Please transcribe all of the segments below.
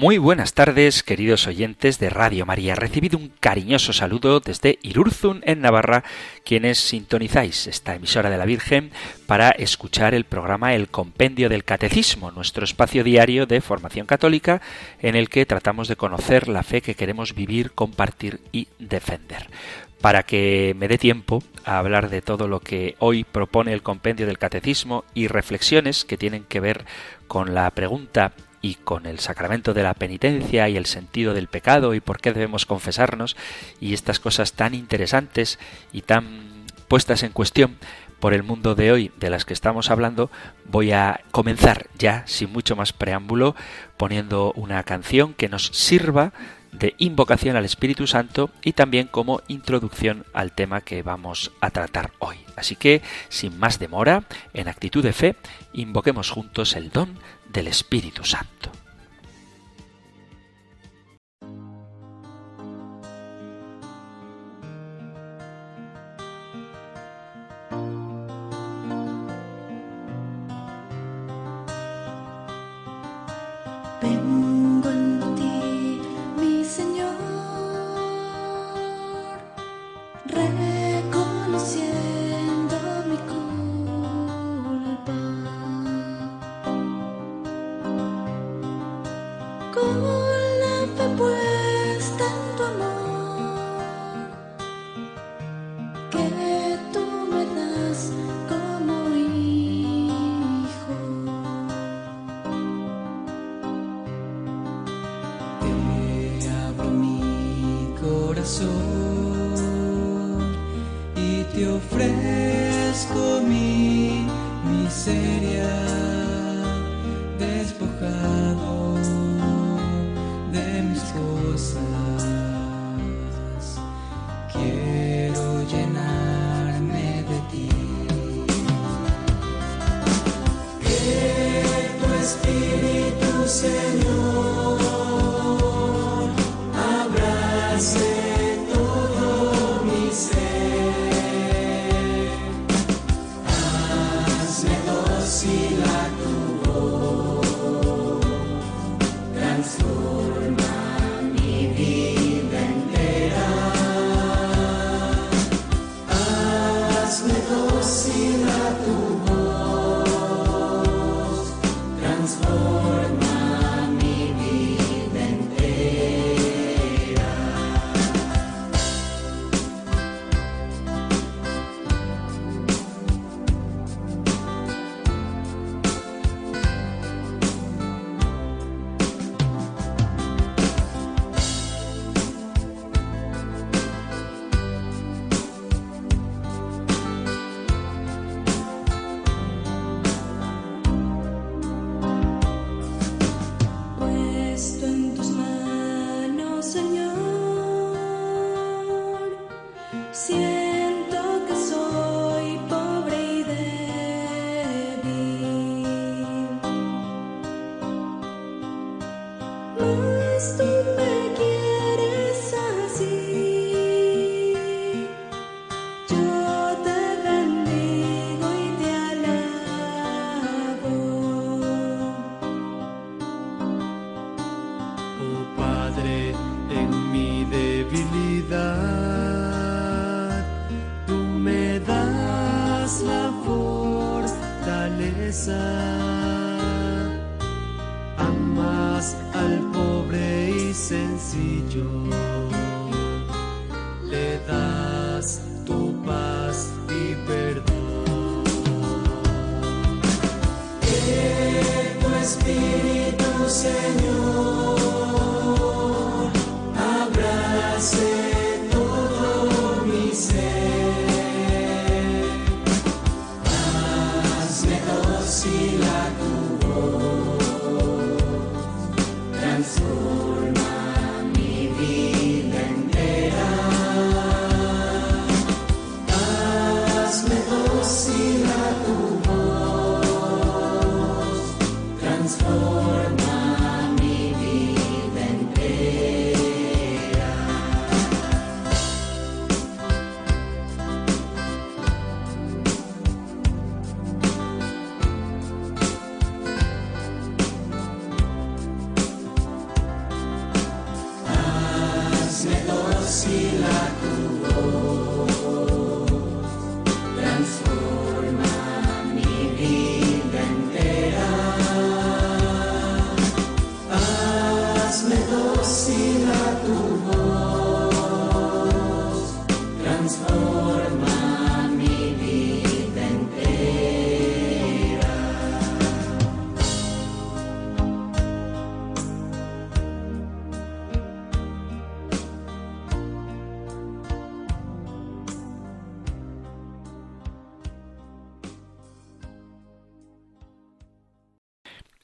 Muy buenas tardes, queridos oyentes de Radio María. Recibido un cariñoso saludo desde Irurzun, en Navarra, quienes sintonizáis esta emisora de la Virgen para escuchar el programa El Compendio del Catecismo, nuestro espacio diario de formación católica en el que tratamos de conocer la fe que queremos vivir, compartir y defender para que me dé tiempo a hablar de todo lo que hoy propone el compendio del catecismo y reflexiones que tienen que ver con la pregunta y con el sacramento de la penitencia y el sentido del pecado y por qué debemos confesarnos y estas cosas tan interesantes y tan puestas en cuestión por el mundo de hoy de las que estamos hablando, voy a comenzar ya, sin mucho más preámbulo, poniendo una canción que nos sirva de invocación al Espíritu Santo y también como introducción al tema que vamos a tratar hoy. Así que, sin más demora, en actitud de fe, invoquemos juntos el don del Espíritu Santo. doce na tua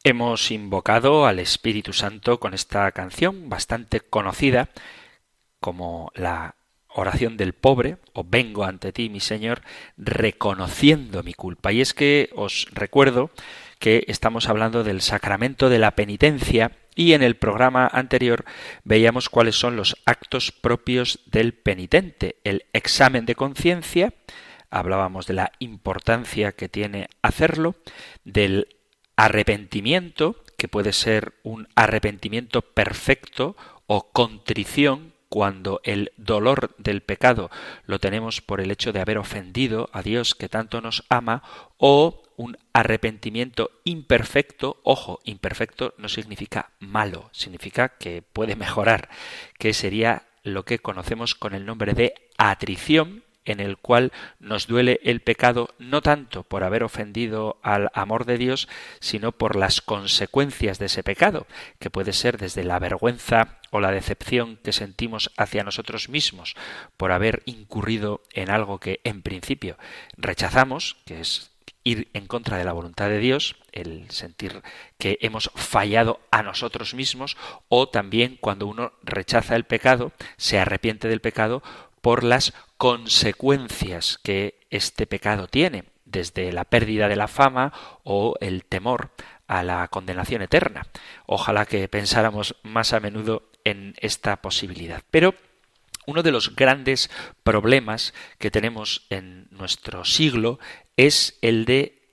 Hemos invocado al Espíritu Santo con esta canción bastante conocida como la oración del pobre, o vengo ante ti, mi Señor, reconociendo mi culpa. Y es que os recuerdo que estamos hablando del sacramento de la penitencia y en el programa anterior veíamos cuáles son los actos propios del penitente, el examen de conciencia, hablábamos de la importancia que tiene hacerlo, del arrepentimiento, que puede ser un arrepentimiento perfecto o contrición cuando el dolor del pecado lo tenemos por el hecho de haber ofendido a Dios que tanto nos ama, o un arrepentimiento imperfecto, ojo, imperfecto no significa malo, significa que puede mejorar, que sería lo que conocemos con el nombre de atrición, en el cual nos duele el pecado no tanto por haber ofendido al amor de Dios, sino por las consecuencias de ese pecado, que puede ser desde la vergüenza o la decepción que sentimos hacia nosotros mismos por haber incurrido en algo que en principio rechazamos, que es ir en contra de la voluntad de Dios, el sentir que hemos fallado a nosotros mismos, o también cuando uno rechaza el pecado, se arrepiente del pecado por las consecuencias que este pecado tiene, desde la pérdida de la fama o el temor a la condenación eterna. Ojalá que pensáramos más a menudo en esta posibilidad. Pero uno de los grandes problemas que tenemos en nuestro siglo es el de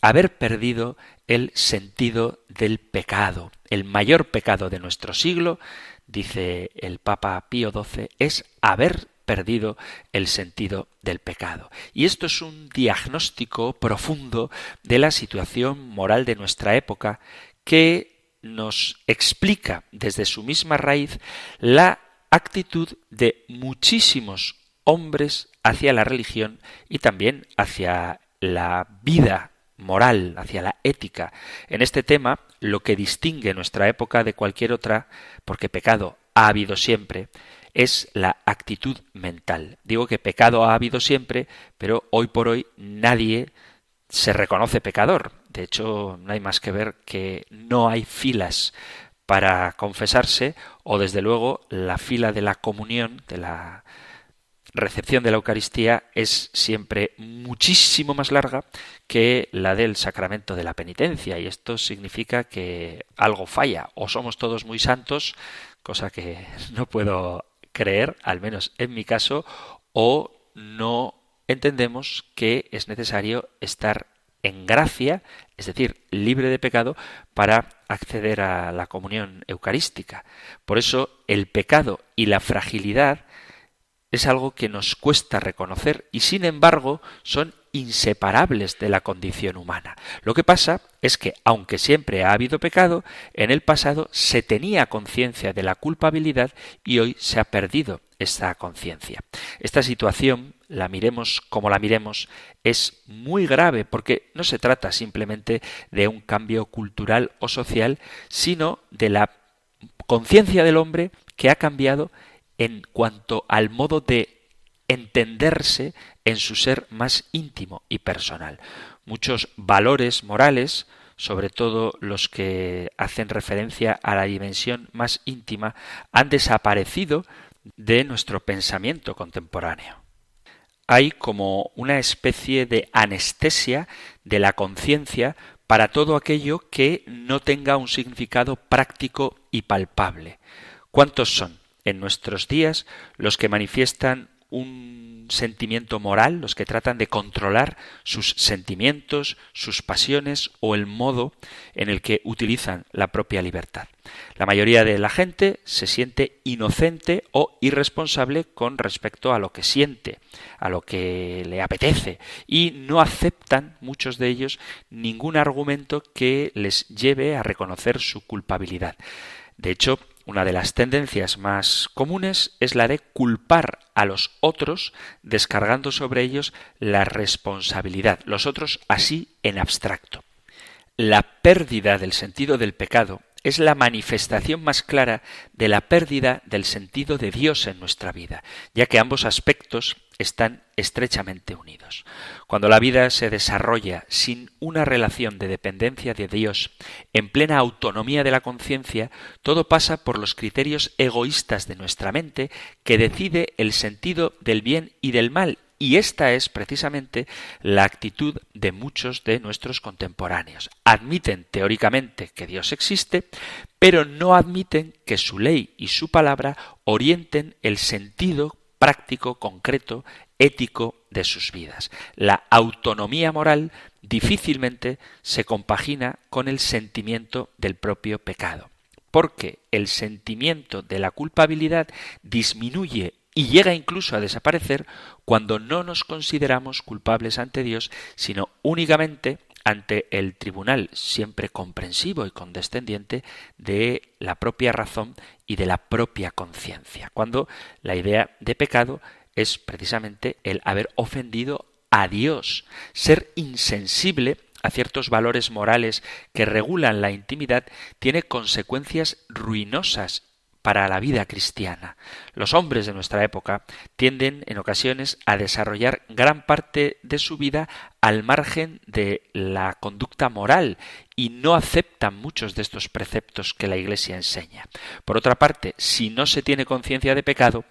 haber perdido el sentido del pecado. El mayor pecado de nuestro siglo, dice el Papa Pío XII, es haber perdido el sentido del pecado. Y esto es un diagnóstico profundo de la situación moral de nuestra época que nos explica desde su misma raíz la actitud de muchísimos hombres hacia la religión y también hacia la vida moral, hacia la ética. En este tema, lo que distingue nuestra época de cualquier otra, porque pecado ha habido siempre, es la actitud mental. Digo que pecado ha habido siempre, pero hoy por hoy nadie se reconoce pecador. De hecho, no hay más que ver que no hay filas para confesarse o desde luego la fila de la comunión, de la recepción de la Eucaristía es siempre muchísimo más larga que la del sacramento de la penitencia y esto significa que algo falla o somos todos muy santos, cosa que no puedo creer, al menos en mi caso, o no entendemos que es necesario estar en gracia, es decir, libre de pecado, para acceder a la comunión eucarística. Por eso el pecado y la fragilidad es algo que nos cuesta reconocer y sin embargo son inseparables de la condición humana. Lo que pasa es que, aunque siempre ha habido pecado, en el pasado se tenía conciencia de la culpabilidad y hoy se ha perdido esta conciencia. Esta situación, la miremos como la miremos, es muy grave porque no se trata simplemente de un cambio cultural o social, sino de la conciencia del hombre que ha cambiado en cuanto al modo de entenderse en su ser más íntimo y personal. Muchos valores morales, sobre todo los que hacen referencia a la dimensión más íntima, han desaparecido de nuestro pensamiento contemporáneo. Hay como una especie de anestesia de la conciencia para todo aquello que no tenga un significado práctico y palpable. ¿Cuántos son en nuestros días los que manifiestan un sentimiento moral, los que tratan de controlar sus sentimientos, sus pasiones o el modo en el que utilizan la propia libertad. La mayoría de la gente se siente inocente o irresponsable con respecto a lo que siente, a lo que le apetece, y no aceptan muchos de ellos ningún argumento que les lleve a reconocer su culpabilidad. De hecho, una de las tendencias más comunes es la de culpar a los otros descargando sobre ellos la responsabilidad, los otros así en abstracto. La pérdida del sentido del pecado es la manifestación más clara de la pérdida del sentido de Dios en nuestra vida, ya que ambos aspectos están estrechamente unidos. Cuando la vida se desarrolla sin una relación de dependencia de Dios, en plena autonomía de la conciencia, todo pasa por los criterios egoístas de nuestra mente que decide el sentido del bien y del mal y esta es precisamente la actitud de muchos de nuestros contemporáneos. Admiten teóricamente que Dios existe, pero no admiten que su ley y su palabra orienten el sentido práctico, concreto, ético de sus vidas. La autonomía moral difícilmente se compagina con el sentimiento del propio pecado, porque el sentimiento de la culpabilidad disminuye y llega incluso a desaparecer cuando no nos consideramos culpables ante Dios, sino únicamente ante el tribunal siempre comprensivo y condescendiente de la propia razón y de la propia conciencia, cuando la idea de pecado es precisamente el haber ofendido a Dios, ser insensible a ciertos valores morales que regulan la intimidad tiene consecuencias ruinosas para la vida cristiana. Los hombres de nuestra época tienden en ocasiones a desarrollar gran parte de su vida al margen de la conducta moral y no aceptan muchos de estos preceptos que la Iglesia enseña. Por otra parte, si no se tiene conciencia de pecado,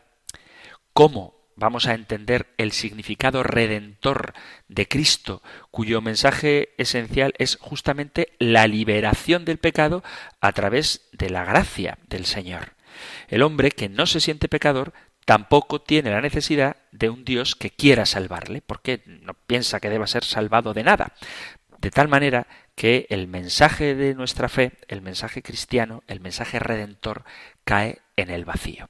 ¿cómo vamos a entender el significado redentor de Cristo, cuyo mensaje esencial es justamente la liberación del pecado a través de la gracia del Señor. El hombre que no se siente pecador tampoco tiene la necesidad de un Dios que quiera salvarle, porque no piensa que deba ser salvado de nada. De tal manera que el mensaje de nuestra fe, el mensaje cristiano, el mensaje redentor, cae en el vacío.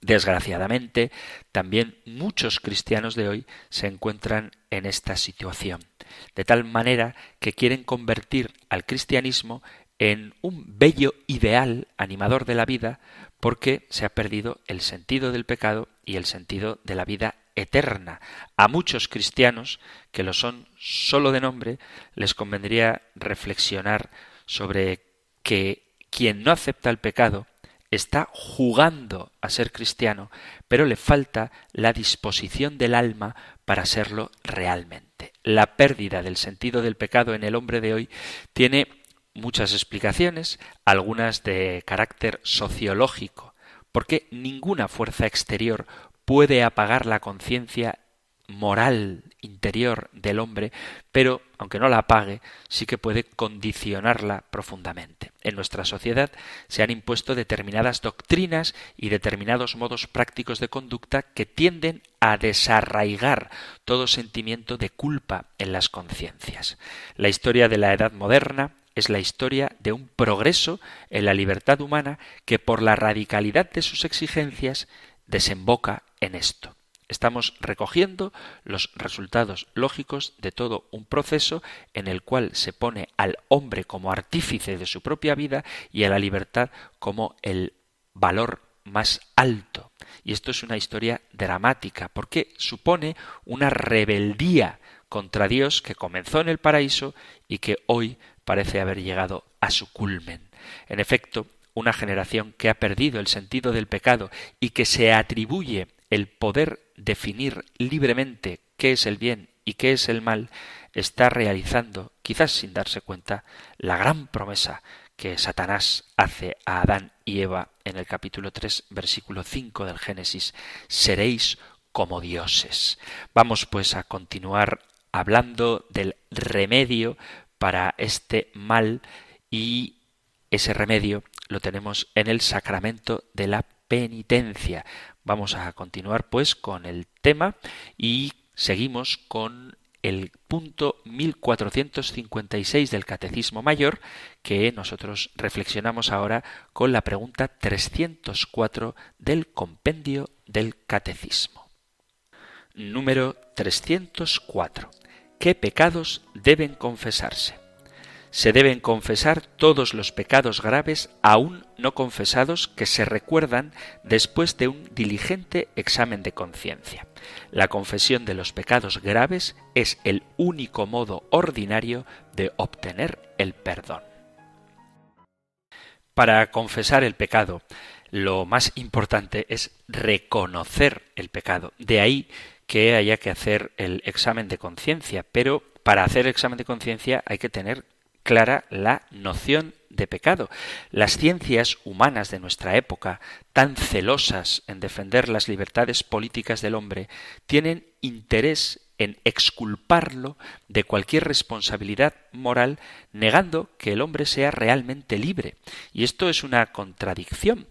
Desgraciadamente, también muchos cristianos de hoy se encuentran en esta situación, de tal manera que quieren convertir al cristianismo en un bello ideal animador de la vida porque se ha perdido el sentido del pecado y el sentido de la vida eterna. A muchos cristianos, que lo son solo de nombre, les convendría reflexionar sobre que quien no acepta el pecado está jugando a ser cristiano, pero le falta la disposición del alma para serlo realmente. La pérdida del sentido del pecado en el hombre de hoy tiene muchas explicaciones, algunas de carácter sociológico, porque ninguna fuerza exterior puede apagar la conciencia moral interior del hombre, pero aunque no la apague, sí que puede condicionarla profundamente. En nuestra sociedad se han impuesto determinadas doctrinas y determinados modos prácticos de conducta que tienden a desarraigar todo sentimiento de culpa en las conciencias. La historia de la edad moderna es la historia de un progreso en la libertad humana que por la radicalidad de sus exigencias desemboca en esto. Estamos recogiendo los resultados lógicos de todo un proceso en el cual se pone al hombre como artífice de su propia vida y a la libertad como el valor más alto. Y esto es una historia dramática porque supone una rebeldía contra Dios que comenzó en el paraíso y que hoy parece haber llegado a su culmen. En efecto, una generación que ha perdido el sentido del pecado y que se atribuye el poder definir libremente qué es el bien y qué es el mal, está realizando, quizás sin darse cuenta, la gran promesa que Satanás hace a Adán y Eva en el capítulo 3, versículo 5 del Génesis, seréis como dioses. Vamos pues a continuar hablando del remedio para este mal y ese remedio lo tenemos en el sacramento de la penitencia. Vamos a continuar pues con el tema y seguimos con el punto 1456 del Catecismo Mayor, que nosotros reflexionamos ahora con la pregunta 304 del compendio del Catecismo. Número 304. ¿Qué pecados deben confesarse? Se deben confesar todos los pecados graves aún no confesados que se recuerdan después de un diligente examen de conciencia. La confesión de los pecados graves es el único modo ordinario de obtener el perdón. Para confesar el pecado, lo más importante es reconocer el pecado. De ahí que haya que hacer el examen de conciencia, pero para hacer el examen de conciencia hay que tener clara la noción de pecado. Las ciencias humanas de nuestra época, tan celosas en defender las libertades políticas del hombre, tienen interés en exculparlo de cualquier responsabilidad moral, negando que el hombre sea realmente libre. Y esto es una contradicción,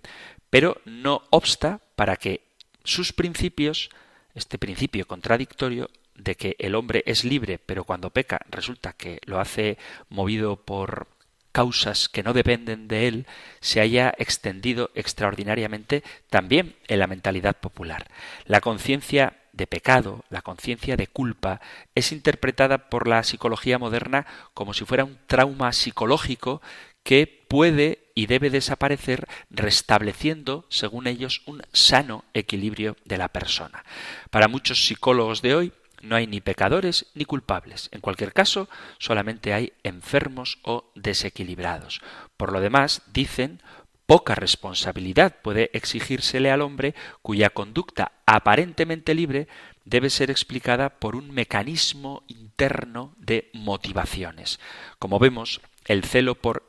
pero no obsta para que sus principios, este principio contradictorio, de que el hombre es libre, pero cuando peca resulta que lo hace movido por causas que no dependen de él, se haya extendido extraordinariamente también en la mentalidad popular. La conciencia de pecado, la conciencia de culpa, es interpretada por la psicología moderna como si fuera un trauma psicológico que puede y debe desaparecer restableciendo, según ellos, un sano equilibrio de la persona. Para muchos psicólogos de hoy, no hay ni pecadores ni culpables. En cualquier caso, solamente hay enfermos o desequilibrados. Por lo demás, dicen, poca responsabilidad puede exigírsele al hombre cuya conducta aparentemente libre debe ser explicada por un mecanismo interno de motivaciones. Como vemos, el celo por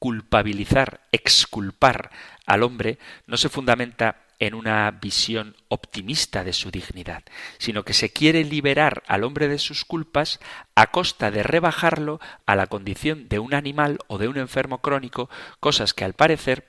inculpabilizar, exculpar al hombre no se fundamenta en una visión optimista de su dignidad, sino que se quiere liberar al hombre de sus culpas a costa de rebajarlo a la condición de un animal o de un enfermo crónico, cosas que al parecer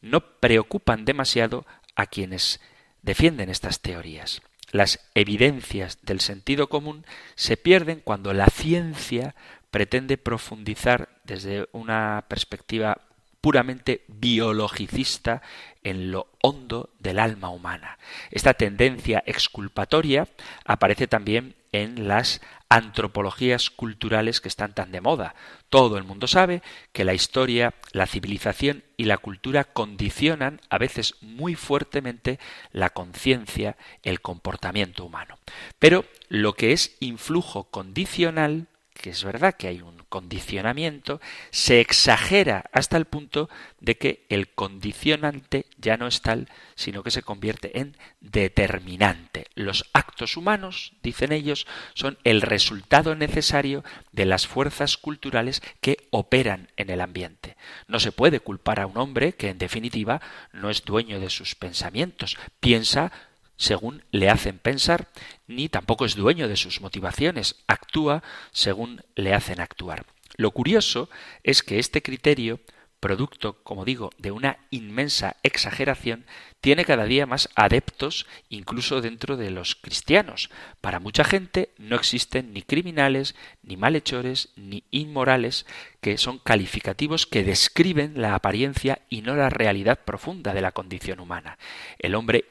no preocupan demasiado a quienes defienden estas teorías. Las evidencias del sentido común se pierden cuando la ciencia pretende profundizar desde una perspectiva puramente biologicista en lo hondo del alma humana. Esta tendencia exculpatoria aparece también en las antropologías culturales que están tan de moda. Todo el mundo sabe que la historia, la civilización y la cultura condicionan a veces muy fuertemente la conciencia, el comportamiento humano. Pero lo que es influjo condicional que es verdad que hay un condicionamiento, se exagera hasta el punto de que el condicionante ya no es tal, sino que se convierte en determinante. Los actos humanos, dicen ellos, son el resultado necesario de las fuerzas culturales que operan en el ambiente. No se puede culpar a un hombre que en definitiva no es dueño de sus pensamientos, piensa según le hacen pensar, ni tampoco es dueño de sus motivaciones, actúa según le hacen actuar. Lo curioso es que este criterio, producto, como digo, de una inmensa exageración, tiene cada día más adeptos incluso dentro de los cristianos. Para mucha gente no existen ni criminales, ni malhechores, ni inmorales, que son calificativos que describen la apariencia y no la realidad profunda de la condición humana. El hombre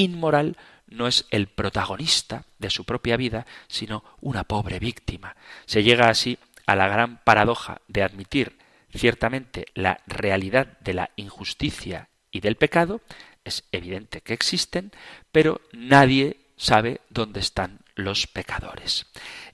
inmoral no es el protagonista de su propia vida, sino una pobre víctima. Se llega así a la gran paradoja de admitir ciertamente la realidad de la injusticia y del pecado, es evidente que existen, pero nadie sabe dónde están los pecadores.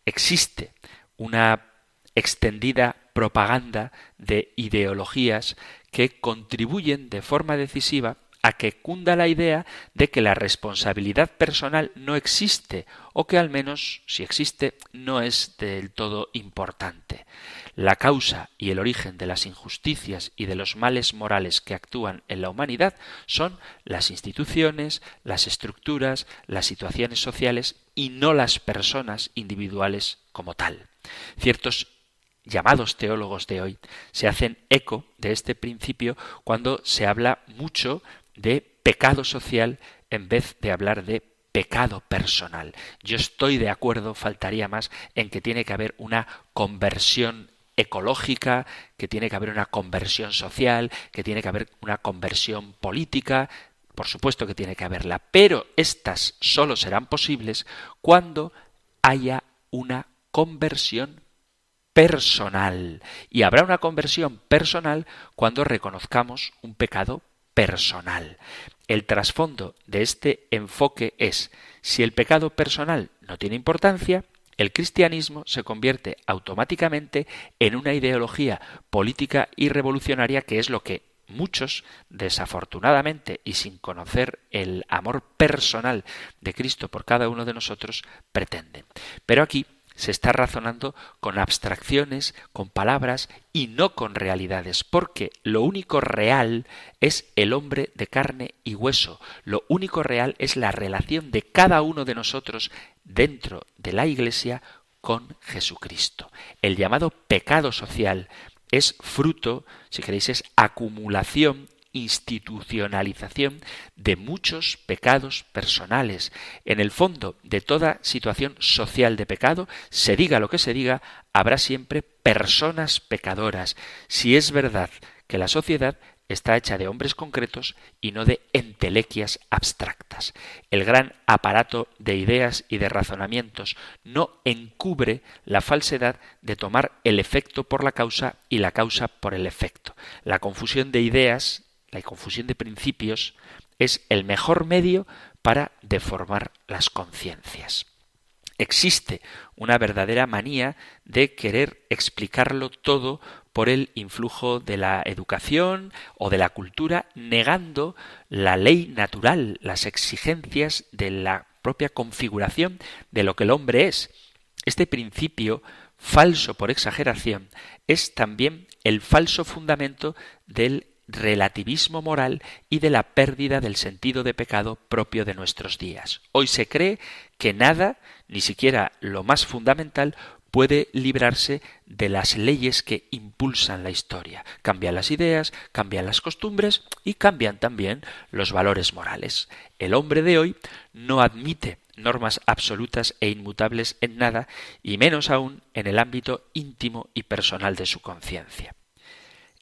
Existe una extendida propaganda de ideologías que contribuyen de forma decisiva a que cunda la idea de que la responsabilidad personal no existe o que al menos, si existe, no es del todo importante. La causa y el origen de las injusticias y de los males morales que actúan en la humanidad son las instituciones, las estructuras, las situaciones sociales y no las personas individuales como tal. Ciertos llamados teólogos de hoy se hacen eco de este principio cuando se habla mucho de pecado social en vez de hablar de pecado personal. Yo estoy de acuerdo, faltaría más, en que tiene que haber una conversión ecológica, que tiene que haber una conversión social, que tiene que haber una conversión política, por supuesto que tiene que haberla, pero estas solo serán posibles cuando haya una conversión personal. Y habrá una conversión personal cuando reconozcamos un pecado personal. El trasfondo de este enfoque es, si el pecado personal no tiene importancia, el cristianismo se convierte automáticamente en una ideología política y revolucionaria que es lo que muchos, desafortunadamente y sin conocer el amor personal de Cristo por cada uno de nosotros, pretenden. Pero aquí se está razonando con abstracciones, con palabras y no con realidades, porque lo único real es el hombre de carne y hueso, lo único real es la relación de cada uno de nosotros dentro de la Iglesia con Jesucristo. El llamado pecado social es fruto, si queréis, es acumulación institucionalización de muchos pecados personales. En el fondo de toda situación social de pecado, se diga lo que se diga, habrá siempre personas pecadoras. Si es verdad que la sociedad está hecha de hombres concretos y no de entelequias abstractas. El gran aparato de ideas y de razonamientos no encubre la falsedad de tomar el efecto por la causa y la causa por el efecto. La confusión de ideas la confusión de principios es el mejor medio para deformar las conciencias. Existe una verdadera manía de querer explicarlo todo por el influjo de la educación o de la cultura, negando la ley natural, las exigencias de la propia configuración de lo que el hombre es. Este principio falso por exageración es también el falso fundamento del relativismo moral y de la pérdida del sentido de pecado propio de nuestros días. Hoy se cree que nada, ni siquiera lo más fundamental, puede librarse de las leyes que impulsan la historia. Cambian las ideas, cambian las costumbres y cambian también los valores morales. El hombre de hoy no admite normas absolutas e inmutables en nada, y menos aún en el ámbito íntimo y personal de su conciencia.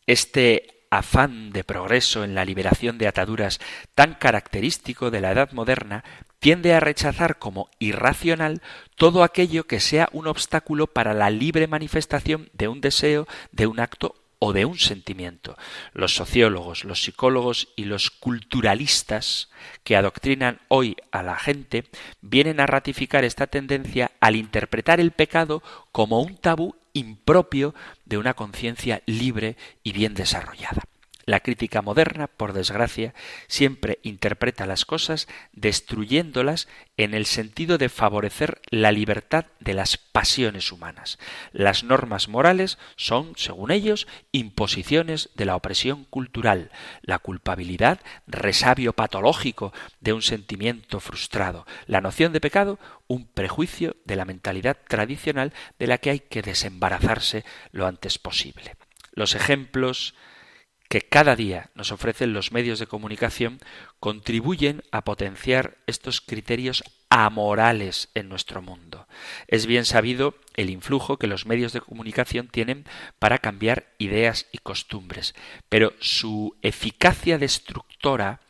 Este afán de progreso en la liberación de ataduras tan característico de la edad moderna, tiende a rechazar como irracional todo aquello que sea un obstáculo para la libre manifestación de un deseo, de un acto o de un sentimiento. Los sociólogos, los psicólogos y los culturalistas que adoctrinan hoy a la gente vienen a ratificar esta tendencia al interpretar el pecado como un tabú impropio de una conciencia libre y bien desarrollada. La crítica moderna, por desgracia, siempre interpreta las cosas destruyéndolas en el sentido de favorecer la libertad de las pasiones humanas. Las normas morales son, según ellos, imposiciones de la opresión cultural, la culpabilidad, resabio patológico de un sentimiento frustrado, la noción de pecado, un prejuicio de la mentalidad tradicional de la que hay que desembarazarse lo antes posible. Los ejemplos que cada día nos ofrecen los medios de comunicación contribuyen a potenciar estos criterios amorales en nuestro mundo. Es bien sabido el influjo que los medios de comunicación tienen para cambiar ideas y costumbres, pero su eficacia destructora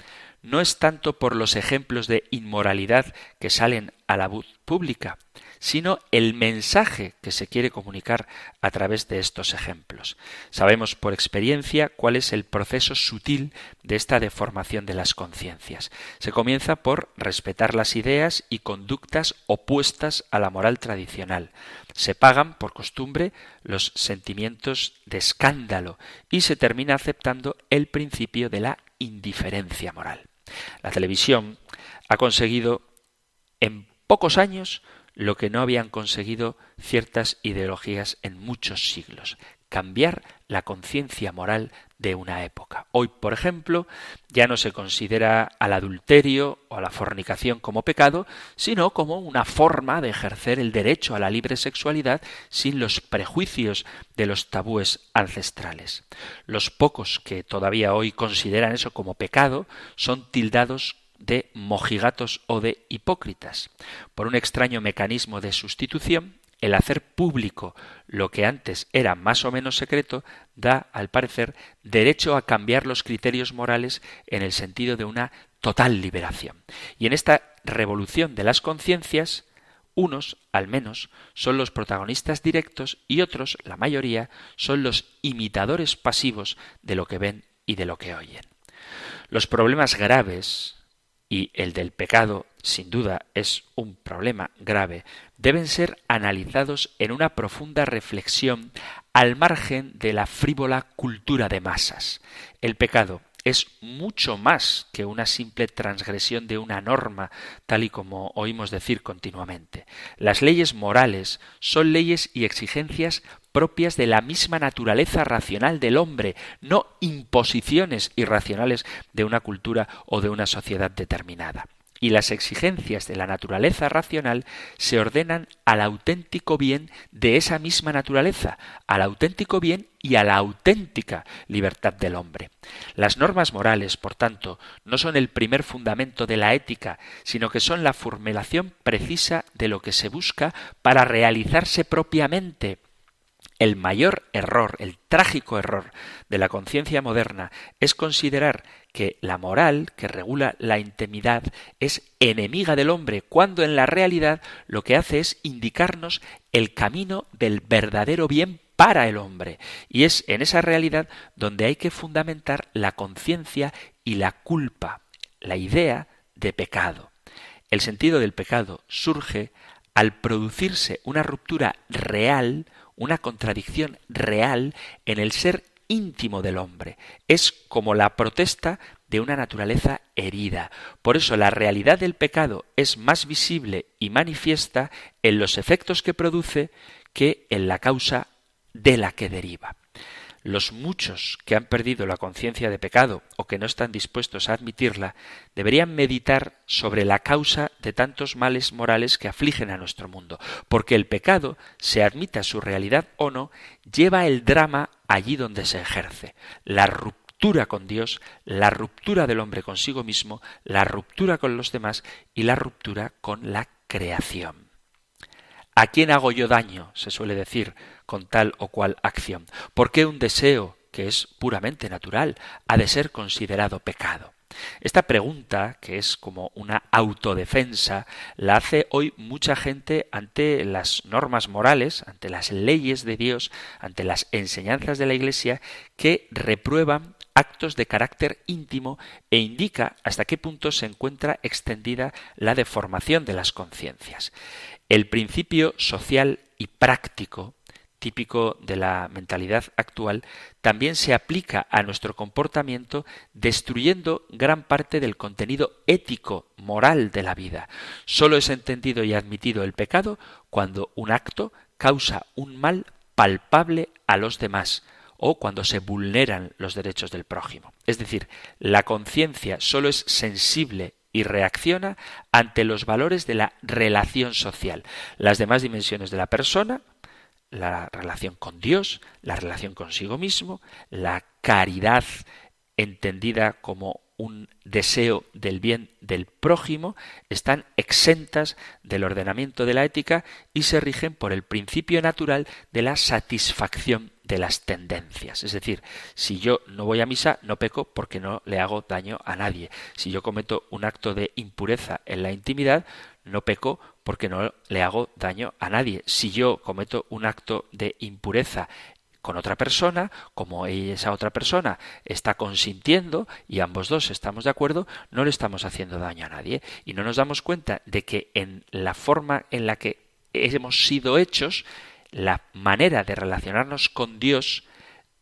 no es tanto por los ejemplos de inmoralidad que salen a la luz pública, sino el mensaje que se quiere comunicar a través de estos ejemplos. Sabemos por experiencia cuál es el proceso sutil de esta deformación de las conciencias. Se comienza por respetar las ideas y conductas opuestas a la moral tradicional. Se pagan, por costumbre, los sentimientos de escándalo y se termina aceptando el principio de la indiferencia moral. La televisión ha conseguido en pocos años lo que no habían conseguido ciertas ideologías en muchos siglos cambiar la conciencia moral de una época. Hoy, por ejemplo, ya no se considera al adulterio o a la fornicación como pecado, sino como una forma de ejercer el derecho a la libre sexualidad sin los prejuicios de los tabúes ancestrales. Los pocos que todavía hoy consideran eso como pecado son tildados de mojigatos o de hipócritas. Por un extraño mecanismo de sustitución, el hacer público lo que antes era más o menos secreto da, al parecer, derecho a cambiar los criterios morales en el sentido de una total liberación. Y en esta revolución de las conciencias, unos, al menos, son los protagonistas directos y otros, la mayoría, son los imitadores pasivos de lo que ven y de lo que oyen. Los problemas graves y el del pecado sin duda es un problema grave, deben ser analizados en una profunda reflexión al margen de la frívola cultura de masas. El pecado es mucho más que una simple transgresión de una norma, tal y como oímos decir continuamente. Las leyes morales son leyes y exigencias propias de la misma naturaleza racional del hombre, no imposiciones irracionales de una cultura o de una sociedad determinada y las exigencias de la naturaleza racional se ordenan al auténtico bien de esa misma naturaleza, al auténtico bien y a la auténtica libertad del hombre. Las normas morales, por tanto, no son el primer fundamento de la ética, sino que son la formulación precisa de lo que se busca para realizarse propiamente el mayor error, el trágico error de la conciencia moderna es considerar que la moral que regula la intimidad es enemiga del hombre, cuando en la realidad lo que hace es indicarnos el camino del verdadero bien para el hombre. Y es en esa realidad donde hay que fundamentar la conciencia y la culpa, la idea de pecado. El sentido del pecado surge al producirse una ruptura real, una contradicción real en el ser íntimo del hombre. Es como la protesta de una naturaleza herida. Por eso la realidad del pecado es más visible y manifiesta en los efectos que produce que en la causa de la que deriva los muchos que han perdido la conciencia de pecado o que no están dispuestos a admitirla, deberían meditar sobre la causa de tantos males morales que afligen a nuestro mundo, porque el pecado, se admita su realidad o no, lleva el drama allí donde se ejerce, la ruptura con Dios, la ruptura del hombre consigo mismo, la ruptura con los demás y la ruptura con la creación. ¿A quién hago yo daño? se suele decir con tal o cual acción. ¿Por qué un deseo, que es puramente natural, ha de ser considerado pecado? Esta pregunta, que es como una autodefensa, la hace hoy mucha gente ante las normas morales, ante las leyes de Dios, ante las enseñanzas de la Iglesia, que reprueban actos de carácter íntimo e indica hasta qué punto se encuentra extendida la deformación de las conciencias. El principio social y práctico típico de la mentalidad actual, también se aplica a nuestro comportamiento destruyendo gran parte del contenido ético, moral de la vida. Solo es entendido y admitido el pecado cuando un acto causa un mal palpable a los demás o cuando se vulneran los derechos del prójimo. Es decir, la conciencia solo es sensible y reacciona ante los valores de la relación social. Las demás dimensiones de la persona, la relación con Dios, la relación consigo mismo, la caridad entendida como un deseo del bien del prójimo, están exentas del ordenamiento de la ética y se rigen por el principio natural de la satisfacción de las tendencias. Es decir, si yo no voy a misa, no peco porque no le hago daño a nadie. Si yo cometo un acto de impureza en la intimidad, no peco porque no le hago daño a nadie. Si yo cometo un acto de impureza con otra persona, como esa otra persona está consintiendo y ambos dos estamos de acuerdo, no le estamos haciendo daño a nadie y no nos damos cuenta de que en la forma en la que hemos sido hechos, la manera de relacionarnos con Dios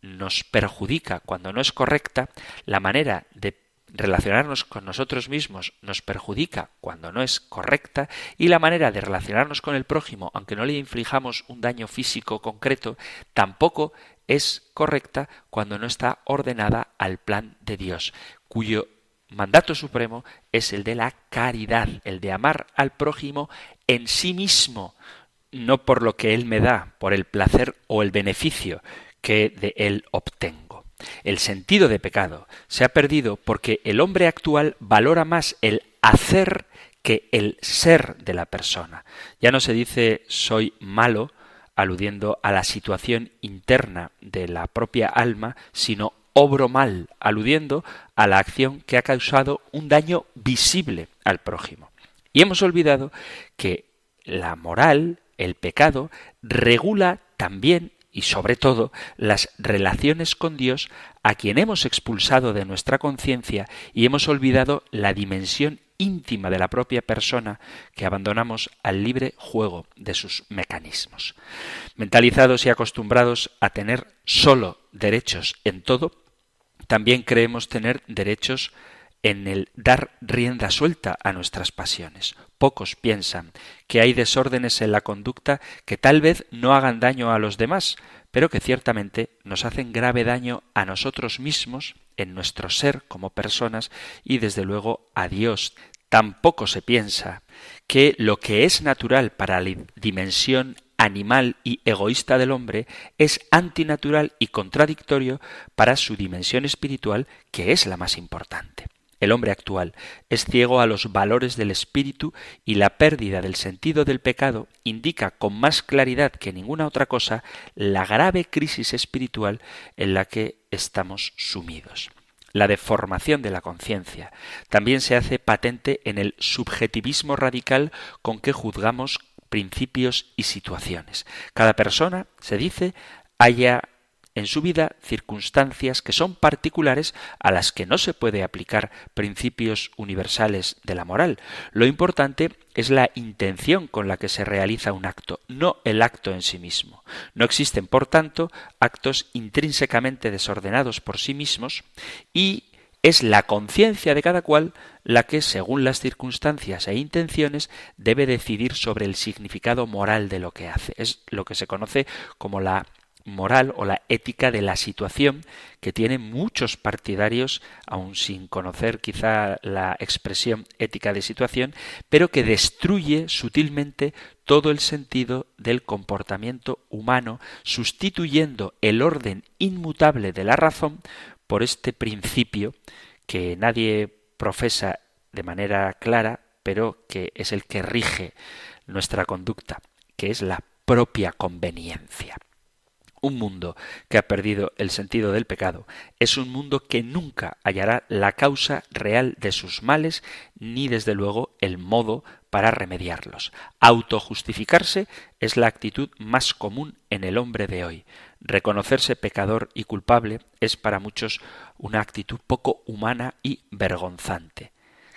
nos perjudica cuando no es correcta, la manera de relacionarnos con nosotros mismos nos perjudica cuando no es correcta y la manera de relacionarnos con el prójimo, aunque no le inflijamos un daño físico concreto, tampoco es correcta cuando no está ordenada al plan de Dios, cuyo mandato supremo es el de la caridad, el de amar al prójimo en sí mismo, no por lo que él me da, por el placer o el beneficio que de él obtengo. El sentido de pecado se ha perdido porque el hombre actual valora más el hacer que el ser de la persona. Ya no se dice soy malo, aludiendo a la situación interna de la propia alma, sino obro mal, aludiendo a la acción que ha causado un daño visible al prójimo. Y hemos olvidado que la moral, el pecado, regula también y sobre todo las relaciones con Dios a quien hemos expulsado de nuestra conciencia y hemos olvidado la dimensión íntima de la propia persona que abandonamos al libre juego de sus mecanismos. Mentalizados y acostumbrados a tener solo derechos en todo, también creemos tener derechos en el dar rienda suelta a nuestras pasiones. Pocos piensan que hay desórdenes en la conducta que tal vez no hagan daño a los demás, pero que ciertamente nos hacen grave daño a nosotros mismos, en nuestro ser como personas y desde luego a Dios. Tampoco se piensa que lo que es natural para la dimensión animal y egoísta del hombre es antinatural y contradictorio para su dimensión espiritual, que es la más importante. El hombre actual es ciego a los valores del espíritu y la pérdida del sentido del pecado indica con más claridad que ninguna otra cosa la grave crisis espiritual en la que estamos sumidos. La deformación de la conciencia también se hace patente en el subjetivismo radical con que juzgamos principios y situaciones. Cada persona, se dice, haya en su vida circunstancias que son particulares a las que no se puede aplicar principios universales de la moral. Lo importante es la intención con la que se realiza un acto, no el acto en sí mismo. No existen, por tanto, actos intrínsecamente desordenados por sí mismos y es la conciencia de cada cual la que, según las circunstancias e intenciones, debe decidir sobre el significado moral de lo que hace. Es lo que se conoce como la moral o la ética de la situación que tiene muchos partidarios, aun sin conocer quizá la expresión ética de situación, pero que destruye sutilmente todo el sentido del comportamiento humano, sustituyendo el orden inmutable de la razón por este principio que nadie profesa de manera clara, pero que es el que rige nuestra conducta, que es la propia conveniencia. Un mundo que ha perdido el sentido del pecado es un mundo que nunca hallará la causa real de sus males ni desde luego el modo para remediarlos. Autojustificarse es la actitud más común en el hombre de hoy. Reconocerse pecador y culpable es para muchos una actitud poco humana y vergonzante.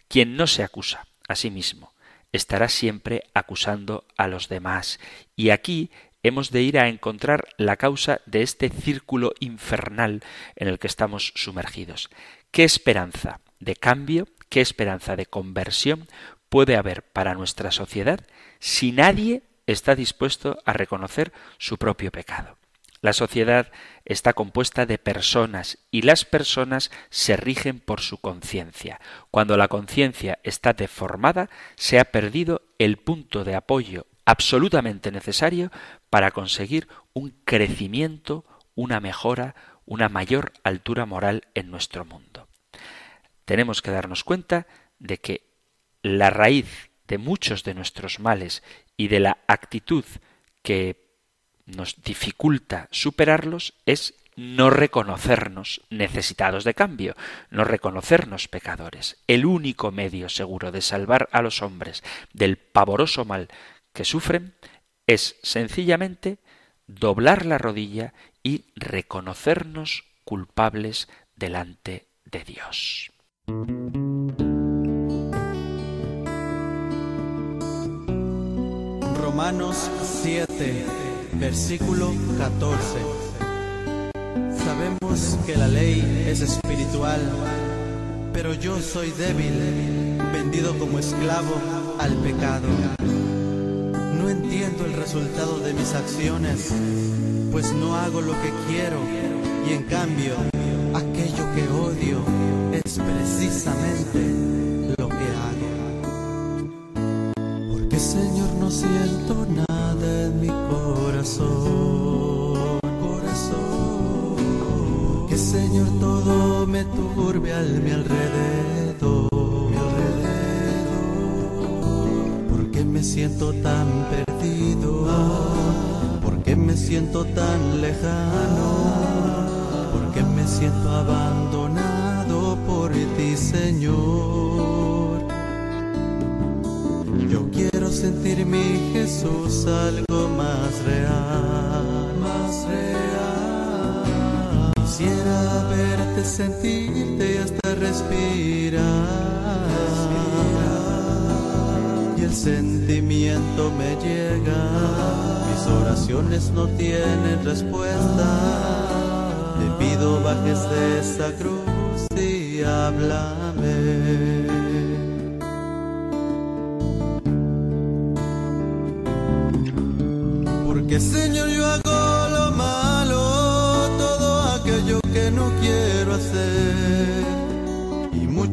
Quien no se acusa a sí mismo estará siempre acusando a los demás. Y aquí hemos de ir a encontrar la causa de este círculo infernal en el que estamos sumergidos. ¿Qué esperanza de cambio, qué esperanza de conversión puede haber para nuestra sociedad si nadie está dispuesto a reconocer su propio pecado? La sociedad está compuesta de personas y las personas se rigen por su conciencia. Cuando la conciencia está deformada, se ha perdido el punto de apoyo absolutamente necesario para conseguir un crecimiento, una mejora, una mayor altura moral en nuestro mundo. Tenemos que darnos cuenta de que la raíz de muchos de nuestros males y de la actitud que nos dificulta superarlos es no reconocernos necesitados de cambio, no reconocernos pecadores. El único medio seguro de salvar a los hombres del pavoroso mal que sufren es sencillamente doblar la rodilla y reconocernos culpables delante de Dios. Romanos 7, versículo 14. Sabemos que la ley es espiritual, pero yo soy débil, vendido como esclavo al pecado no entiendo el resultado de mis acciones, pues no hago lo que quiero y en cambio aquello que odio es precisamente lo que hago. Porque Señor no siento nada en mi corazón, corazón. Porque Señor todo me turbe al mi alrededor, me siento tan perdido, porque me siento tan lejano me siento abandonado por ti, Señor. Yo quiero sentir mi Jesús algo más real, más real. Quisiera verte, sentirte y hasta respirar. Sentimiento me llega, mis oraciones no tienen respuesta pido bajes de esa cruz y háblame.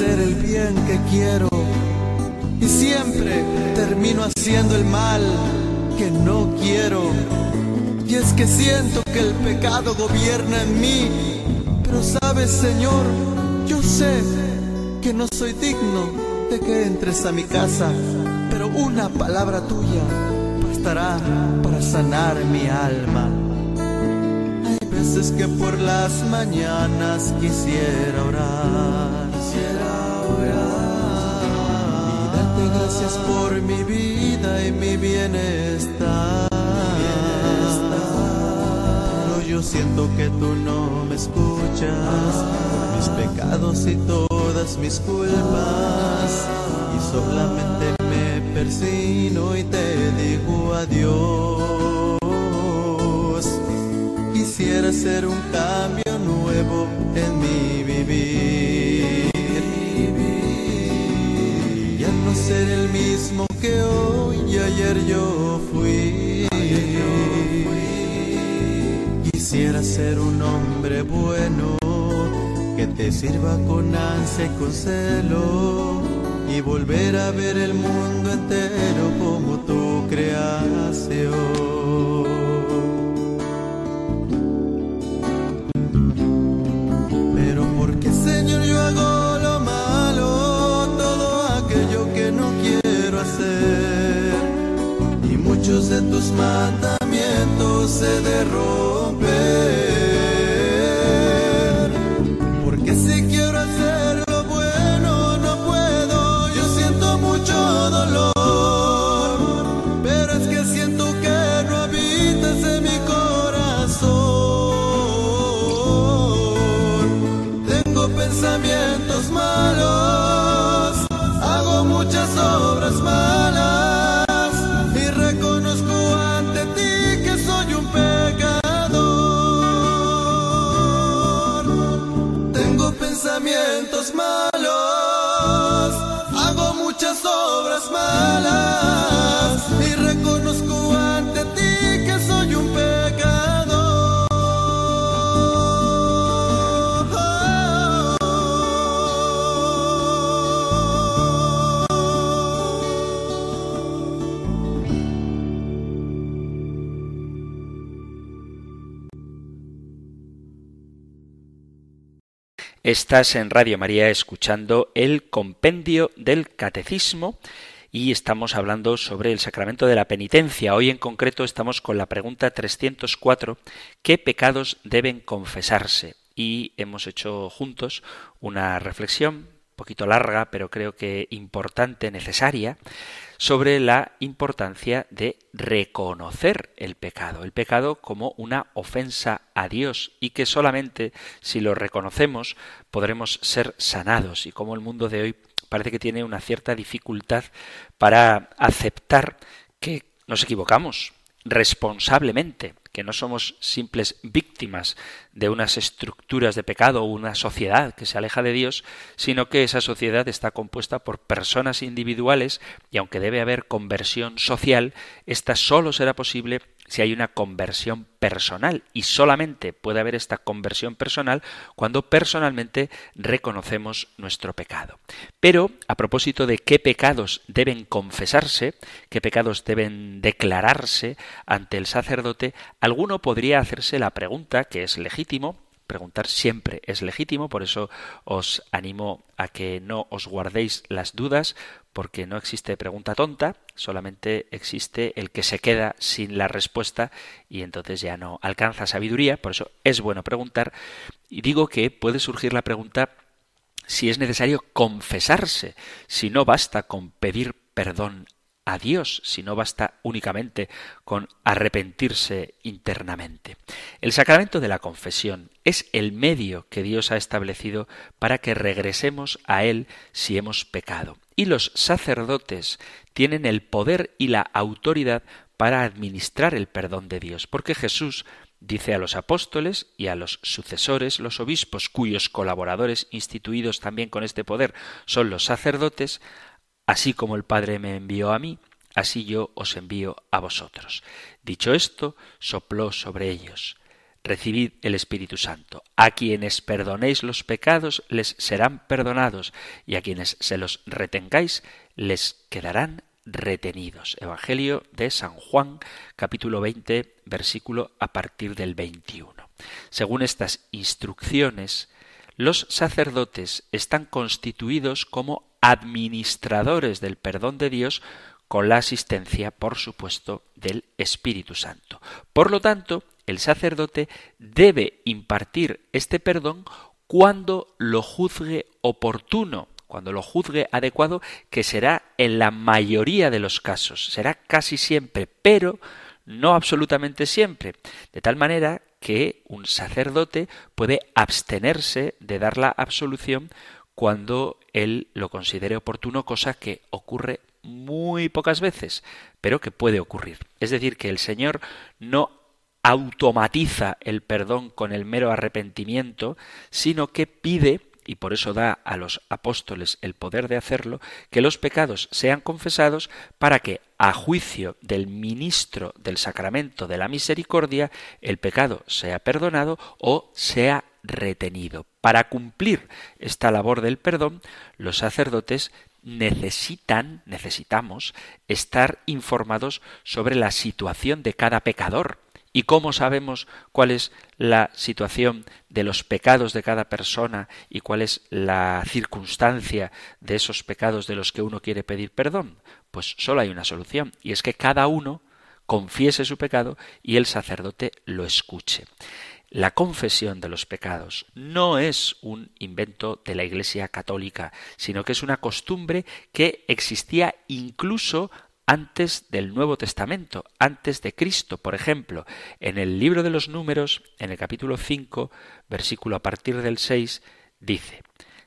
hacer el bien que quiero y siempre termino haciendo el mal que no quiero y es que siento que el pecado gobierna en mí. Pero sabes, Señor, yo sé que no soy digno de que entres a mi casa. Pero una palabra tuya bastará para sanar mi alma. Hay veces que por las mañanas quisiera orar. Gracias por mi vida y mi bienestar yo siento que tú no me escuchas por mis pecados y todas mis culpas. Y solamente me persino y te digo adiós. Quisiera hacer un cambio nuevo en mi vivir. Ser el mismo que hoy y ayer yo fui. Quisiera ser un hombre bueno que te sirva con ansia y con celo y volver a ver el mundo entero como tu creación. De tus mandamientos se derrotan Estás en Radio María escuchando el Compendio del Catecismo y estamos hablando sobre el sacramento de la penitencia. Hoy en concreto estamos con la pregunta 304, ¿qué pecados deben confesarse? Y hemos hecho juntos una reflexión, un poquito larga, pero creo que importante, necesaria, sobre la importancia de reconocer el pecado, el pecado como una ofensa a Dios y que solamente si lo reconocemos podremos ser sanados y como el mundo de hoy parece que tiene una cierta dificultad para aceptar que nos equivocamos responsablemente, que no somos simples víctimas de unas estructuras de pecado o una sociedad que se aleja de Dios, sino que esa sociedad está compuesta por personas individuales y aunque debe haber conversión social, esta solo será posible si hay una conversión personal y solamente puede haber esta conversión personal cuando personalmente reconocemos nuestro pecado. Pero a propósito de qué pecados deben confesarse, qué pecados deben declararse ante el sacerdote, alguno podría hacerse la pregunta que es legítimo, preguntar siempre es legítimo, por eso os animo a que no os guardéis las dudas, porque no existe pregunta tonta, solamente existe el que se queda sin la respuesta y entonces ya no alcanza sabiduría, por eso es bueno preguntar. Y digo que puede surgir la pregunta si es necesario confesarse, si no basta con pedir perdón a Dios, si no basta únicamente con arrepentirse internamente. El sacramento de la confesión es el medio que Dios ha establecido para que regresemos a Él si hemos pecado y los sacerdotes tienen el poder y la autoridad para administrar el perdón de Dios, porque Jesús dice a los apóstoles y a los sucesores, los obispos, cuyos colaboradores instituidos también con este poder son los sacerdotes, así como el Padre me envió a mí, así yo os envío a vosotros. Dicho esto, sopló sobre ellos recibid el Espíritu Santo. A quienes perdonéis los pecados les serán perdonados y a quienes se los retengáis les quedarán retenidos. Evangelio de San Juan, capítulo 20, versículo a partir del 21. Según estas instrucciones, los sacerdotes están constituidos como administradores del perdón de Dios con la asistencia, por supuesto, del Espíritu Santo. Por lo tanto, el sacerdote debe impartir este perdón cuando lo juzgue oportuno, cuando lo juzgue adecuado, que será en la mayoría de los casos, será casi siempre, pero no absolutamente siempre, de tal manera que un sacerdote puede abstenerse de dar la absolución cuando él lo considere oportuno, cosa que ocurre muy pocas veces, pero que puede ocurrir. Es decir, que el Señor no automatiza el perdón con el mero arrepentimiento, sino que pide y por eso da a los apóstoles el poder de hacerlo, que los pecados sean confesados para que, a juicio del ministro del sacramento de la misericordia, el pecado sea perdonado o sea retenido. Para cumplir esta labor del perdón, los sacerdotes necesitan, necesitamos estar informados sobre la situación de cada pecador ¿Y cómo sabemos cuál es la situación de los pecados de cada persona y cuál es la circunstancia de esos pecados de los que uno quiere pedir perdón? Pues solo hay una solución, y es que cada uno confiese su pecado y el sacerdote lo escuche. La confesión de los pecados no es un invento de la Iglesia católica, sino que es una costumbre que existía incluso antes del Nuevo Testamento, antes de Cristo. Por ejemplo, en el libro de los números, en el capítulo 5, versículo a partir del 6, dice,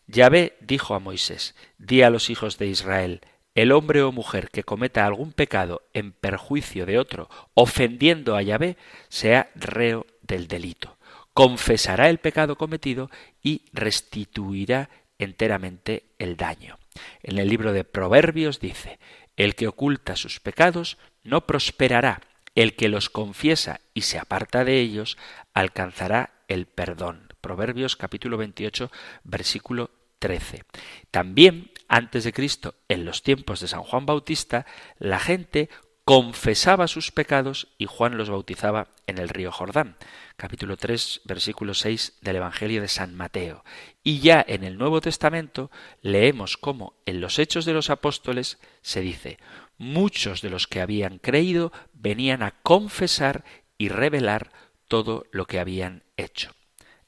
Yahvé dijo a Moisés, di a los hijos de Israel, el hombre o mujer que cometa algún pecado en perjuicio de otro, ofendiendo a Yahvé, sea reo del delito. Confesará el pecado cometido y restituirá enteramente el daño. En el libro de Proverbios dice, el que oculta sus pecados no prosperará. El que los confiesa y se aparta de ellos alcanzará el perdón. Proverbios capítulo 28 versículo 13. También antes de Cristo, en los tiempos de San Juan Bautista, la gente confesaba sus pecados y Juan los bautizaba en el río Jordán. Capítulo 3, versículo 6 del Evangelio de San Mateo. Y ya en el Nuevo Testamento leemos cómo en los Hechos de los Apóstoles se dice, muchos de los que habían creído venían a confesar y revelar todo lo que habían hecho.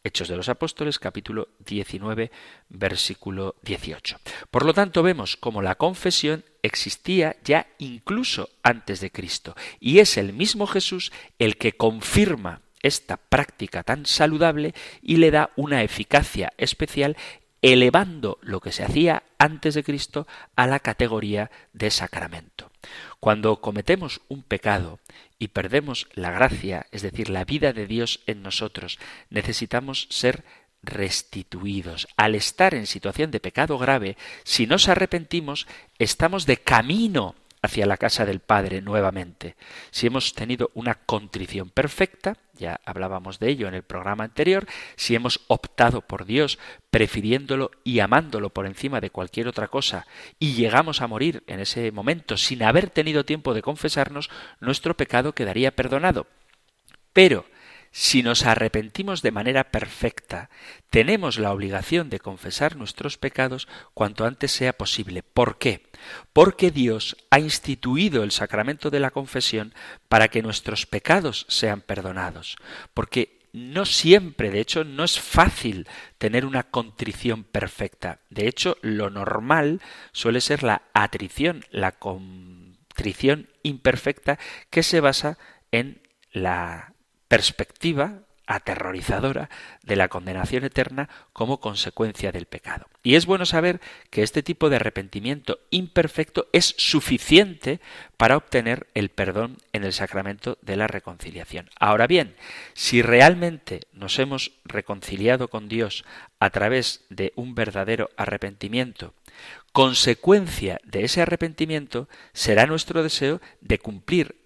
Hechos de los Apóstoles, capítulo 19, versículo 18. Por lo tanto, vemos cómo la confesión existía ya incluso antes de Cristo, y es el mismo Jesús el que confirma esta práctica tan saludable y le da una eficacia especial elevando lo que se hacía antes de Cristo a la categoría de sacramento. Cuando cometemos un pecado y perdemos la gracia, es decir, la vida de Dios en nosotros, necesitamos ser restituidos. Al estar en situación de pecado grave, si nos arrepentimos, estamos de camino hacia la casa del Padre nuevamente. Si hemos tenido una contrición perfecta, ya hablábamos de ello en el programa anterior, si hemos optado por Dios, prefiriéndolo y amándolo por encima de cualquier otra cosa, y llegamos a morir en ese momento sin haber tenido tiempo de confesarnos, nuestro pecado quedaría perdonado. Pero si nos arrepentimos de manera perfecta, tenemos la obligación de confesar nuestros pecados cuanto antes sea posible. ¿Por qué? Porque Dios ha instituido el sacramento de la confesión para que nuestros pecados sean perdonados. Porque no siempre, de hecho, no es fácil tener una contrición perfecta. De hecho, lo normal suele ser la atrición, la contrición imperfecta que se basa en la perspectiva aterrorizadora de la condenación eterna como consecuencia del pecado. Y es bueno saber que este tipo de arrepentimiento imperfecto es suficiente para obtener el perdón en el sacramento de la reconciliación. Ahora bien, si realmente nos hemos reconciliado con Dios a través de un verdadero arrepentimiento, consecuencia de ese arrepentimiento será nuestro deseo de cumplir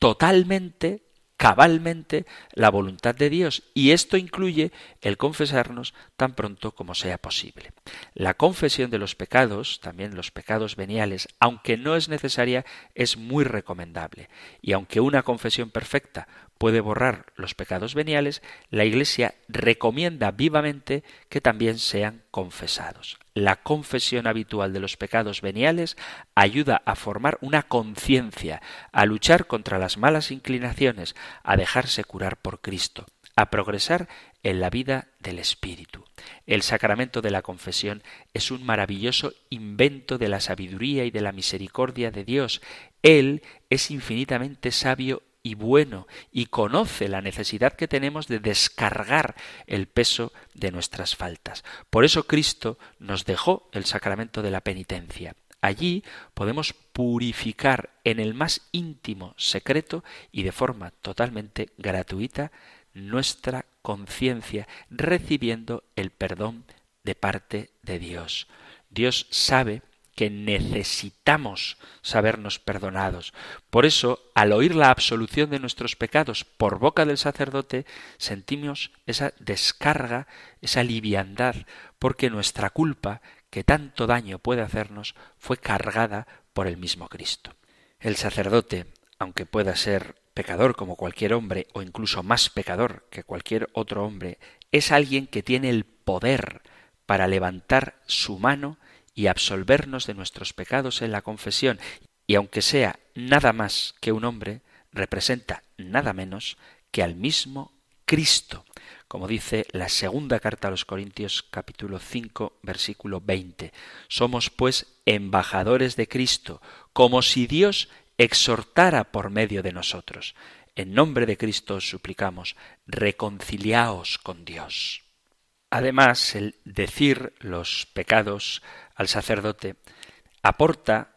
totalmente cabalmente la voluntad de Dios y esto incluye el confesarnos tan pronto como sea posible. La confesión de los pecados, también los pecados veniales, aunque no es necesaria, es muy recomendable y aunque una confesión perfecta puede borrar los pecados veniales, la Iglesia recomienda vivamente que también sean confesados. La confesión habitual de los pecados veniales ayuda a formar una conciencia, a luchar contra las malas inclinaciones, a dejarse curar por Cristo, a progresar en la vida del Espíritu. El sacramento de la confesión es un maravilloso invento de la sabiduría y de la misericordia de Dios. Él es infinitamente sabio y bueno y conoce la necesidad que tenemos de descargar el peso de nuestras faltas. Por eso Cristo nos dejó el sacramento de la penitencia. Allí podemos purificar en el más íntimo secreto y de forma totalmente gratuita nuestra conciencia, recibiendo el perdón de parte de Dios. Dios sabe que necesitamos sabernos perdonados. Por eso, al oír la absolución de nuestros pecados por boca del sacerdote, sentimos esa descarga, esa liviandad, porque nuestra culpa, que tanto daño puede hacernos, fue cargada por el mismo Cristo. El sacerdote, aunque pueda ser pecador como cualquier hombre, o incluso más pecador que cualquier otro hombre, es alguien que tiene el poder para levantar su mano y absolvernos de nuestros pecados en la confesión, y aunque sea nada más que un hombre, representa nada menos que al mismo Cristo, como dice la segunda carta a los Corintios capítulo 5 versículo 20. Somos pues embajadores de Cristo, como si Dios exhortara por medio de nosotros. En nombre de Cristo os suplicamos, reconciliaos con Dios. Además, el decir los pecados al sacerdote aporta,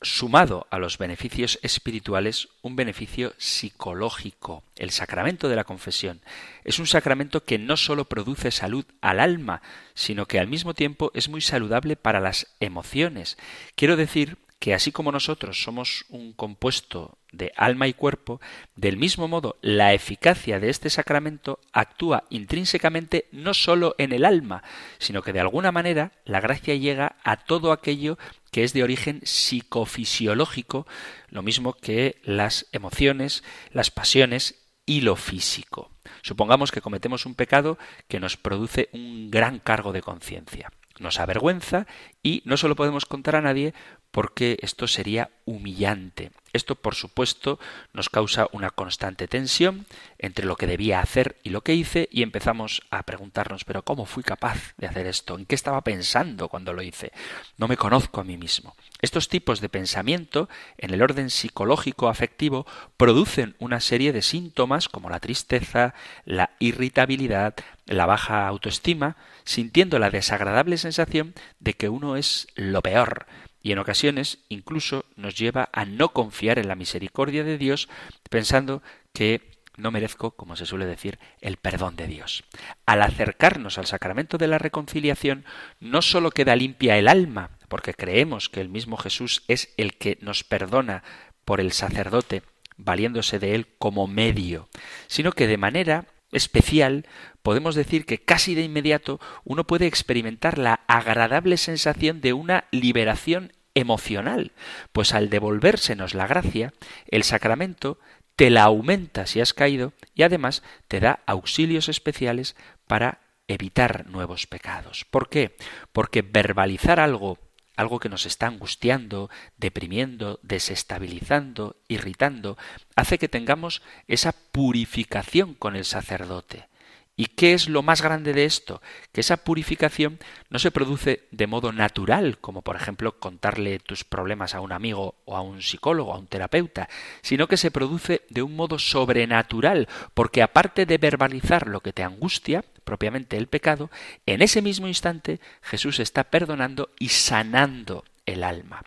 sumado a los beneficios espirituales, un beneficio psicológico. El sacramento de la confesión es un sacramento que no sólo produce salud al alma, sino que al mismo tiempo es muy saludable para las emociones. Quiero decir que así como nosotros somos un compuesto de alma y cuerpo, del mismo modo la eficacia de este sacramento actúa intrínsecamente no sólo en el alma, sino que de alguna manera la gracia llega a todo aquello que es de origen psicofisiológico, lo mismo que las emociones, las pasiones y lo físico. Supongamos que cometemos un pecado que nos produce un gran cargo de conciencia nos avergüenza y no se lo podemos contar a nadie porque esto sería humillante. Esto, por supuesto, nos causa una constante tensión entre lo que debía hacer y lo que hice y empezamos a preguntarnos, pero ¿cómo fui capaz de hacer esto? ¿En qué estaba pensando cuando lo hice? No me conozco a mí mismo. Estos tipos de pensamiento, en el orden psicológico afectivo, producen una serie de síntomas como la tristeza, la irritabilidad, la baja autoestima, sintiendo la desagradable sensación de que uno es lo peor, y en ocasiones incluso nos lleva a no confiar en la misericordia de Dios pensando que no merezco, como se suele decir, el perdón de Dios. Al acercarnos al sacramento de la reconciliación, no sólo queda limpia el alma, porque creemos que el mismo Jesús es el que nos perdona por el sacerdote, valiéndose de él como medio, sino que de manera especial podemos decir que casi de inmediato uno puede experimentar la agradable sensación de una liberación emocional, pues al devolvérsenos la gracia, el sacramento te la aumenta si has caído y además te da auxilios especiales para evitar nuevos pecados. ¿Por qué? Porque verbalizar algo, algo que nos está angustiando, deprimiendo, desestabilizando, irritando, hace que tengamos esa purificación con el sacerdote. ¿Y qué es lo más grande de esto? Que esa purificación no se produce de modo natural, como por ejemplo contarle tus problemas a un amigo o a un psicólogo, a un terapeuta, sino que se produce de un modo sobrenatural, porque aparte de verbalizar lo que te angustia, propiamente el pecado, en ese mismo instante Jesús está perdonando y sanando el alma.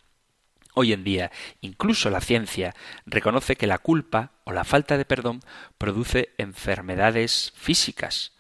Hoy en día, incluso la ciencia reconoce que la culpa o la falta de perdón produce enfermedades físicas.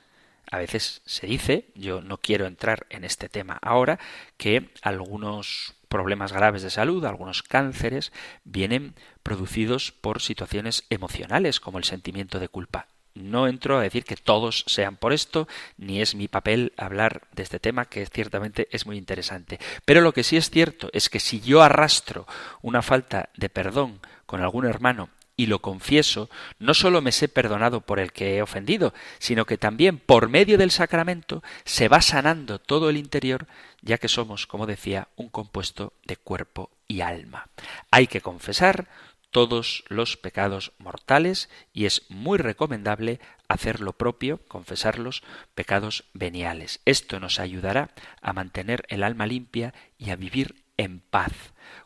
A veces se dice, yo no quiero entrar en este tema ahora, que algunos problemas graves de salud, algunos cánceres, vienen producidos por situaciones emocionales como el sentimiento de culpa. No entro a decir que todos sean por esto, ni es mi papel hablar de este tema, que ciertamente es muy interesante. Pero lo que sí es cierto es que si yo arrastro una falta de perdón con algún hermano y lo confieso, no solo me sé perdonado por el que he ofendido, sino que también por medio del sacramento se va sanando todo el interior, ya que somos, como decía, un compuesto de cuerpo y alma. Hay que confesar todos los pecados mortales y es muy recomendable hacer lo propio, confesar los pecados veniales. Esto nos ayudará a mantener el alma limpia y a vivir en paz.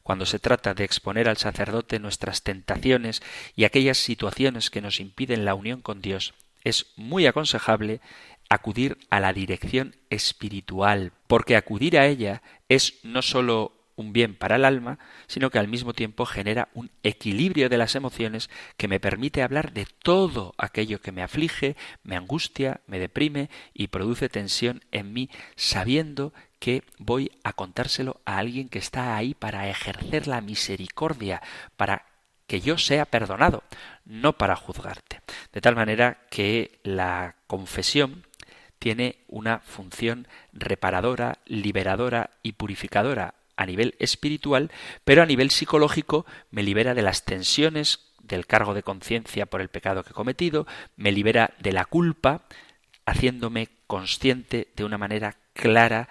Cuando se trata de exponer al sacerdote nuestras tentaciones y aquellas situaciones que nos impiden la unión con Dios, es muy aconsejable acudir a la dirección espiritual, porque acudir a ella es no sólo un bien para el alma, sino que al mismo tiempo genera un equilibrio de las emociones que me permite hablar de todo aquello que me aflige, me angustia, me deprime y produce tensión en mí, sabiendo que voy a contárselo a alguien que está ahí para ejercer la misericordia, para que yo sea perdonado, no para juzgarte. De tal manera que la confesión tiene una función reparadora, liberadora y purificadora a nivel espiritual, pero a nivel psicológico me libera de las tensiones del cargo de conciencia por el pecado que he cometido, me libera de la culpa, haciéndome consciente de una manera clara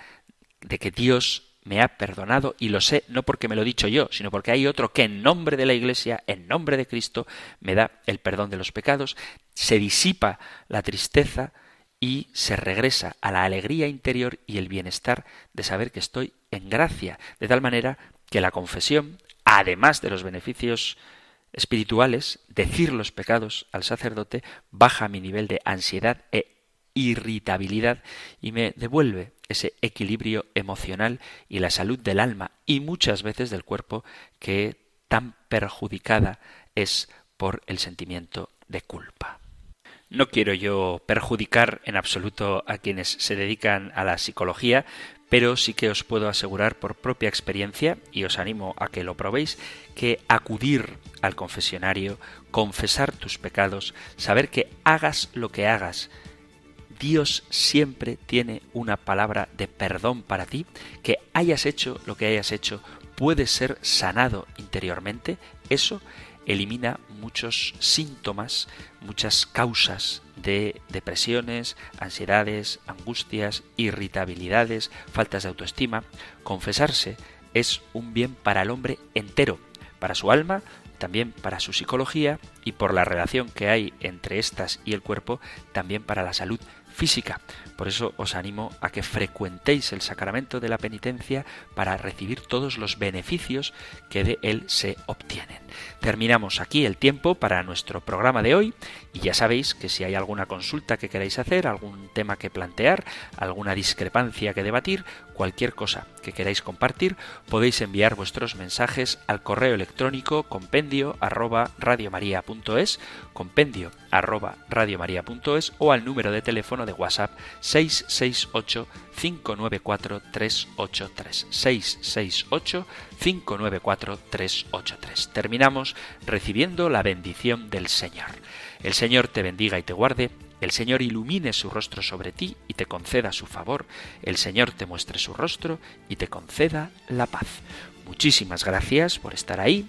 de que Dios me ha perdonado y lo sé no porque me lo he dicho yo, sino porque hay otro que en nombre de la Iglesia, en nombre de Cristo, me da el perdón de los pecados, se disipa la tristeza, y se regresa a la alegría interior y el bienestar de saber que estoy en gracia, de tal manera que la confesión, además de los beneficios espirituales, decir los pecados al sacerdote baja mi nivel de ansiedad e irritabilidad y me devuelve ese equilibrio emocional y la salud del alma y muchas veces del cuerpo que tan perjudicada es por el sentimiento de culpa. No quiero yo perjudicar en absoluto a quienes se dedican a la psicología, pero sí que os puedo asegurar por propia experiencia, y os animo a que lo probéis, que acudir al confesionario, confesar tus pecados, saber que hagas lo que hagas, Dios siempre tiene una palabra de perdón para ti, que hayas hecho lo que hayas hecho, puedes ser sanado interiormente, eso elimina muchos síntomas, muchas causas de depresiones, ansiedades, angustias, irritabilidades, faltas de autoestima. Confesarse es un bien para el hombre entero, para su alma, también para su psicología y por la relación que hay entre estas y el cuerpo, también para la salud física. Por eso os animo a que frecuentéis el sacramento de la penitencia para recibir todos los beneficios que de él se obtienen. Terminamos aquí el tiempo para nuestro programa de hoy y ya sabéis que si hay alguna consulta que queráis hacer, algún tema que plantear, alguna discrepancia que debatir, cualquier cosa que queráis compartir, podéis enviar vuestros mensajes al correo electrónico compendio arroba radiomaria.es, compendio arroba radiomaria.es o al número de teléfono de WhatsApp 668 594 383 668 594 383. Terminamos recibiendo la bendición del Señor. El Señor te bendiga y te guarde. El Señor ilumine su rostro sobre ti y te conceda su favor. El Señor te muestre su rostro y te conceda la paz. Muchísimas gracias por estar ahí.